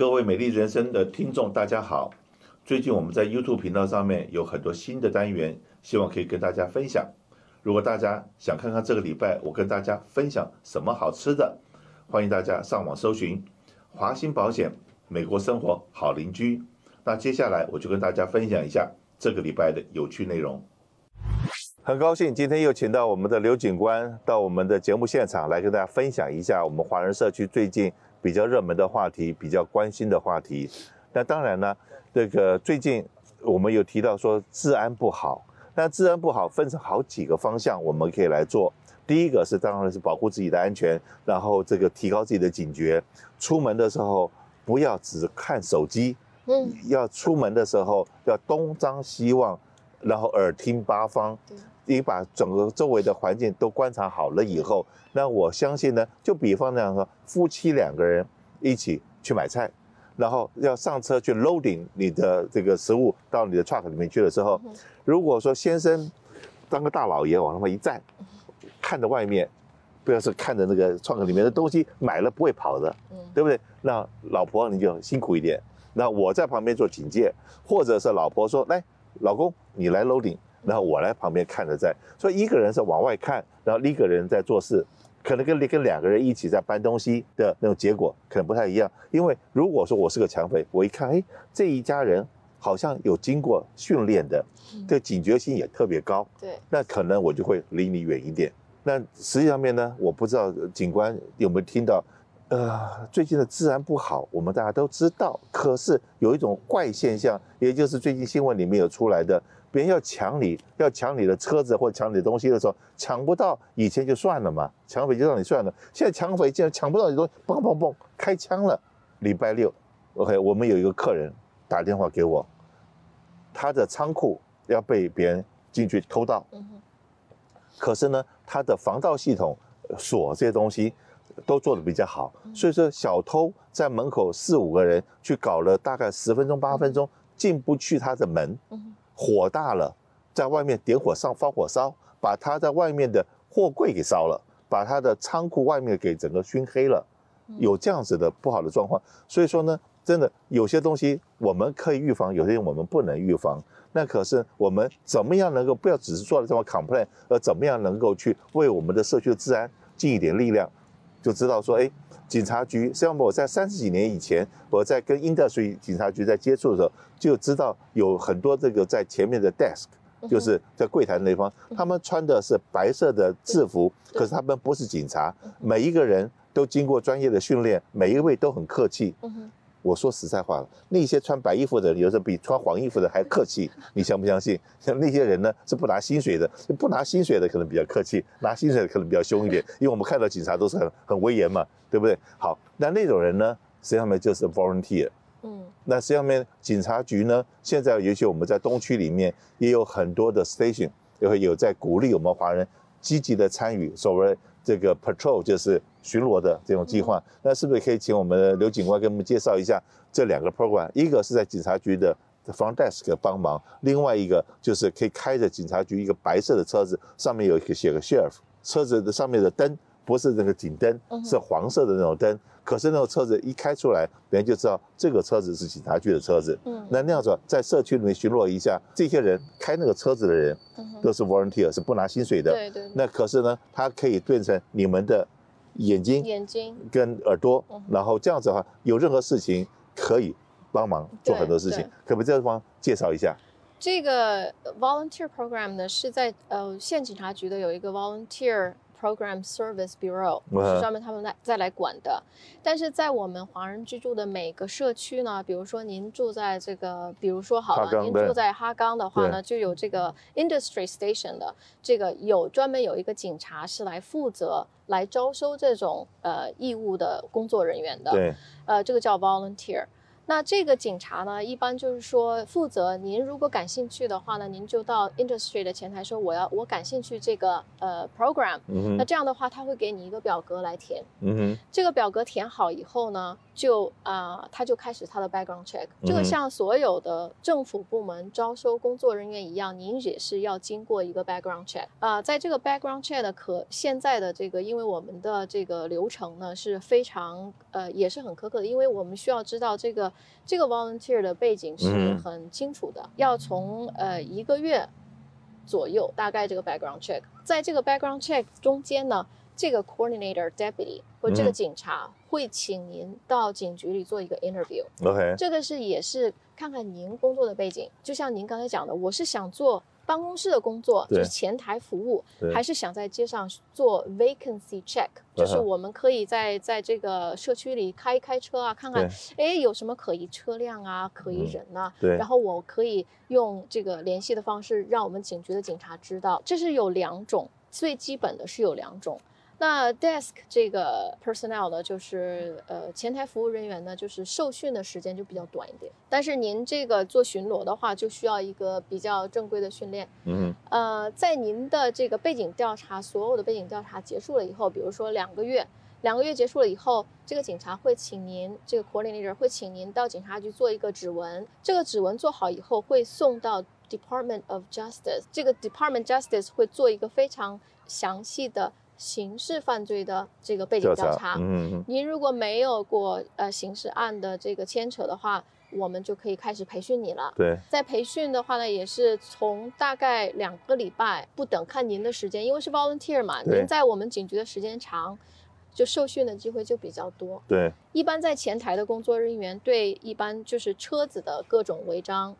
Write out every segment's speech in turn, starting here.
各位美丽人生的听众，大家好。最近我们在 YouTube 频道上面有很多新的单元，希望可以跟大家分享。如果大家想看看这个礼拜我跟大家分享什么好吃的，欢迎大家上网搜寻华兴保险美国生活好邻居。那接下来我就跟大家分享一下这个礼拜的有趣内容。很高兴今天又请到我们的刘警官到我们的节目现场来跟大家分享一下我们华人社区最近比较热门的话题，比较关心的话题。那当然呢，这个最近我们有提到说治安不好，那治安不好分成好几个方向，我们可以来做。第一个是当然是保护自己的安全，然后这个提高自己的警觉，出门的时候不要只看手机，嗯，要出门的时候要东张西望，然后耳听八方。你把整个周围的环境都观察好了以后，那我相信呢，就比方那样说，夫妻两个人一起去买菜，然后要上车去 loading 你的这个食物到你的 truck 里面去的时候，如果说先生当个大老爷往那么一站，看着外面，不要是看着那个 truck 里面的东西买了不会跑的，对不对？那老婆你就辛苦一点，那我在旁边做警戒，或者是老婆说，来，老公你来 loading。然后我来旁边看着在，所以一个人是往外看，然后另一个人在做事，可能跟跟两个人一起在搬东西的那种结果可能不太一样。因为如果说我是个抢匪，我一看，哎，这一家人好像有经过训练的，这警觉性也特别高，对，那可能我就会离你远一点。那实际上面呢，我不知道警官有没有听到，呃，最近的治安不好，我们大家都知道，可是有一种怪现象，也就是最近新闻里面有出来的。别人要抢你，要抢你的车子或者抢你的东西的时候，抢不到，以前就算了嘛，抢匪就让你算了。现在抢匪竟然抢不到你东西，嘣嘣嘣，开枪了。礼拜六，OK，我们有一个客人打电话给我，他的仓库要被别人进去偷盗，可是呢，他的防盗系统锁这些东西都做的比较好，所以说小偷在门口四五个人去搞了大概十分钟八分钟，进不去他的门。火大了，在外面点火上放火烧，把他在外面的货柜给烧了，把他的仓库外面给整个熏黑了，有这样子的不好的状况。所以说呢，真的有些东西我们可以预防，有些我们不能预防。那可是我们怎么样能够不要只是做了这么 complain，而怎么样能够去为我们的社区的治安尽一点力量，就知道说，哎。警察局，实际上我在三十几年以前，我在跟 industry 警察局在接触的时候，就知道有很多这个在前面的 desk，就是在柜台那方，他们穿的是白色的制服，可是他们不是警察，每一个人都经过专业的训练，每一位都很客气。我说实在话了，那些穿白衣服的人，有时候比穿黄衣服的还客气，你相不相信？像那些人呢，是不拿薪水的，不拿薪水的可能比较客气，拿薪水的可能比较凶一点，因为我们看到警察都是很很威严嘛，对不对？好，那那种人呢，实际上面就是 volunteer。嗯，那实际上面警察局呢，现在尤其我们在东区里面也有很多的 station，也会有在鼓励我们华人积极的参与所谓这个 patrol，就是。巡逻的这种计划，那是不是可以请我们的刘警官给我们介绍一下这两个 program？一个是在警察局的 front desk 帮忙，另外一个就是可以开着警察局一个白色的车子，上面有一个写个 sheriff，车子的上面的灯不是那个警灯，是黄色的那种灯。可是那种车子一开出来，别人就知道这个车子是警察局的车子。嗯，那那样子在社区里面巡逻一下，这些人开那个车子的人都是 volunteer，是不拿薪水的。对对。那可是呢，他可以变成你们的。眼睛、眼睛跟耳朵，然后这样子的话，有任何事情可以帮忙做很多事情，可不可以这地方介绍一下？这个 volunteer program 呢，是在呃县警察局的有一个 volunteer。Program Service Bureau 是专门他们来再来管的，但是在我们华人居住的每个社区呢，比如说您住在这个，比如说好了，您住在哈冈的话呢，就有这个 Industry Station 的这个有专门有一个警察是来负责来招收这种呃义务的工作人员的，对，呃，这个叫 Volunteer。那这个警察呢，一般就是说负责。您如果感兴趣的话呢，您就到 industry 的前台说我要我感兴趣这个呃 program。嗯。那这样的话，他会给你一个表格来填。嗯哼。这个表格填好以后呢，就啊、呃，他就开始他的 background check。这个像所有的政府部门招收工作人员一样，您也是要经过一个 background check。啊、呃，在这个 background check 的可现在的这个，因为我们的这个流程呢是非常呃也是很苛刻的，因为我们需要知道这个这个 volunteer 的背景是很清楚的，要从呃一个月左右大概这个 background check，在这个 background check 中间呢。这个 coordinator deputy 或这个警察会请您到警局里做一个 interview。OK，这个是也是看看您工作的背景，就像您刚才讲的，我是想做办公室的工作，就是前台服务，还是想在街上做 vacancy check，就是我们可以在在这个社区里开一开车啊，看看哎有什么可疑车辆啊，可疑人啊，对，然后我可以用这个联系的方式让我们警局的警察知道，这是有两种，最基本的是有两种。那 desk 这个 personnel 呢，就是呃前台服务人员呢，就是受训的时间就比较短一点。但是您这个做巡逻的话，就需要一个比较正规的训练。嗯，呃，在您的这个背景调查，所有的背景调查结束了以后，比如说两个月，两个月结束了以后，这个警察会请您，这个 coordinator 会请您到警察局做一个指纹。这个指纹做好以后，会送到 Department of Justice。这个 Department Justice 会做一个非常详细的。刑事犯罪的这个背景调查，嗯，您如果没有过呃刑事案的这个牵扯的话，我们就可以开始培训你了。对，在培训的话呢，也是从大概两个礼拜不等，看您的时间，因为是 volunteer 嘛，您在我们警局的时间长，就受训的机会就比较多。对，一般在前台的工作人员对一般就是车子的各种违章。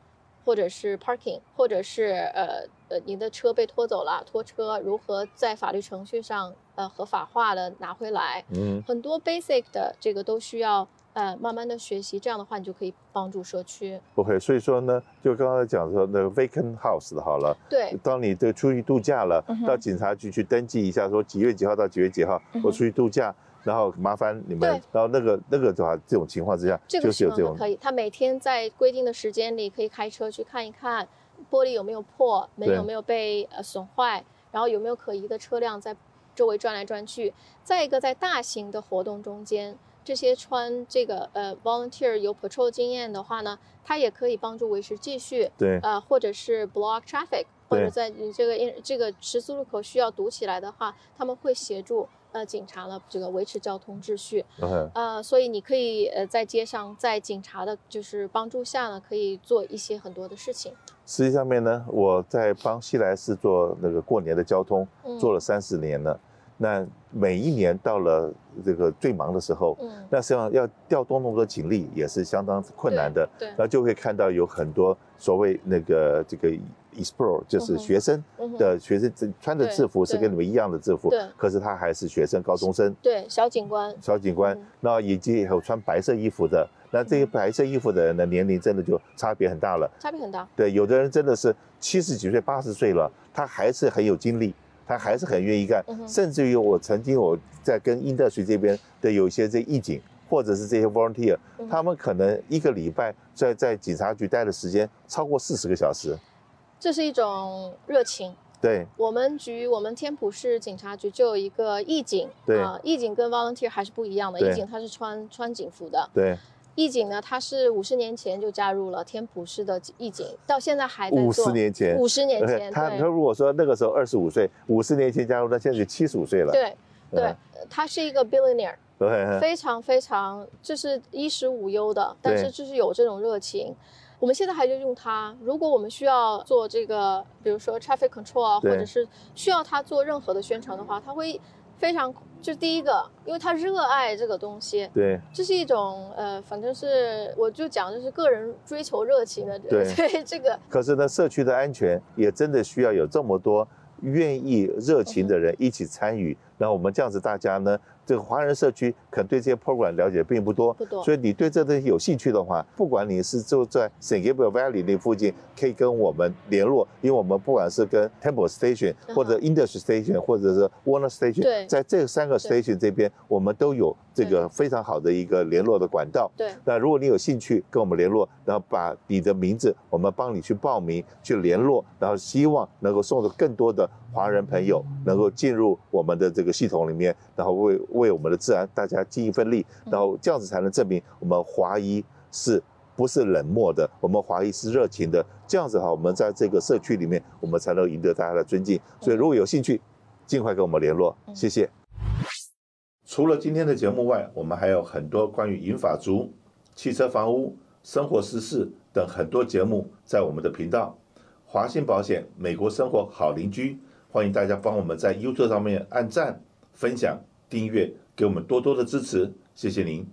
或者是 parking，或者是呃呃，您的车被拖走了，拖车如何在法律程序上呃合法化的拿回来？嗯，很多 basic 的这个都需要呃慢慢的学习，这样的话你就可以帮助社区。OK，所以说呢，就刚才讲说那个 vacant house 的好了，对，当你这出去度假了，嗯，到警察局去登记一下，说几月几号到几月几号，嗯，我出去度假。然后麻烦你们，然后那个那个的话，这种情况之下，这个、就是有这种可以。他每天在规定的时间里可以开车去看一看，玻璃有没有破，门有没有被呃损坏，然后有没有可疑的车辆在周围转来转去。再一个，在大型的活动中间，这些穿这个呃 volunteer 有 patrol 经验的话呢，他也可以帮助维持秩序。对，呃，或者是 block traffic，或者在你这个这个十字路口需要堵起来的话，他们会协助。呃，警察呢，这个维持交通秩序.呃，所以你可以呃在街上，在警察的就是帮助下呢，可以做一些很多的事情。实际上面呢，我在帮西来市做那个过年的交通，嗯、做了三十年了。那每一年到了这个最忙的时候，嗯，那实际上要调动那么多警力也是相当困难的。对，然后就会看到有很多所谓那个这个。Expro 就是学生的学生穿的制服是跟你们一样的制服，对，可是他还是学生高中生。对，小警官。小警官，那以及有穿白色衣服的，那这些白色衣服的人的年龄真的就差别很大了。差别很大。对，有的人真的是七十几岁、八十岁了，他还是很有精力，他还是很愿意干。甚至于我曾经我在跟 industry 这边的有一些这义警，或者是这些 volunteer，他们可能一个礼拜在在警察局待的时间超过四十个小时。这是一种热情。对，我们局，我们天普市警察局就有一个义警。对啊，义警跟 volunteer 还是不一样的。义警他是穿穿警服的。对，义警呢，他是五十年前就加入了天普市的义警，到现在还在做。五十年前。五十年前。他他如果说那个时候二十五岁，五十年前加入，他现在就七十五岁了。对对，他是一个 billionaire，对，非常非常就是衣食无忧的，但是就是有这种热情。我们现在还就用它。如果我们需要做这个，比如说 traffic control 啊，或者是需要它做任何的宣传的话，它会非常就第一个，因为他热爱这个东西。对，这是一种呃，反正是我就讲就是个人追求热情的。对，对这个。可是呢，社区的安全也真的需要有这么多愿意热情的人一起参与。那我们这样子，大家呢，这个华人社区可能对这些 program 了解并不多，不多。所以你对这东西有兴趣的话，不管你是住在 San Gabriel Valley 那附近，可以跟我们联络，因为我们不管是跟 Temple Station 或者 Industry Station 或者是 Warner Station，对，在这三个 station 这边，我们都有这个非常好的一个联络的管道。对。那如果你有兴趣跟我们联络，然后把你的名字，我们帮你去报名去联络，然后希望能够送的更多的华人朋友能够进入我们的这个系统里面，然后为为我们的治安大家尽一份力，然后这样子才能证明我们华裔是不是冷漠的，我们华裔是热情的，这样子哈，我们在这个社区里面，我们才能赢得大家的尊敬。所以如果有兴趣，尽快跟我们联络，谢谢。除了今天的节目外，我们还有很多关于银发族、汽车、房屋、生活时事等很多节目在我们的频道。华信保险，美国生活好邻居。欢迎大家帮我们在 YouTube 上面按赞、分享、订阅，给我们多多的支持，谢谢您。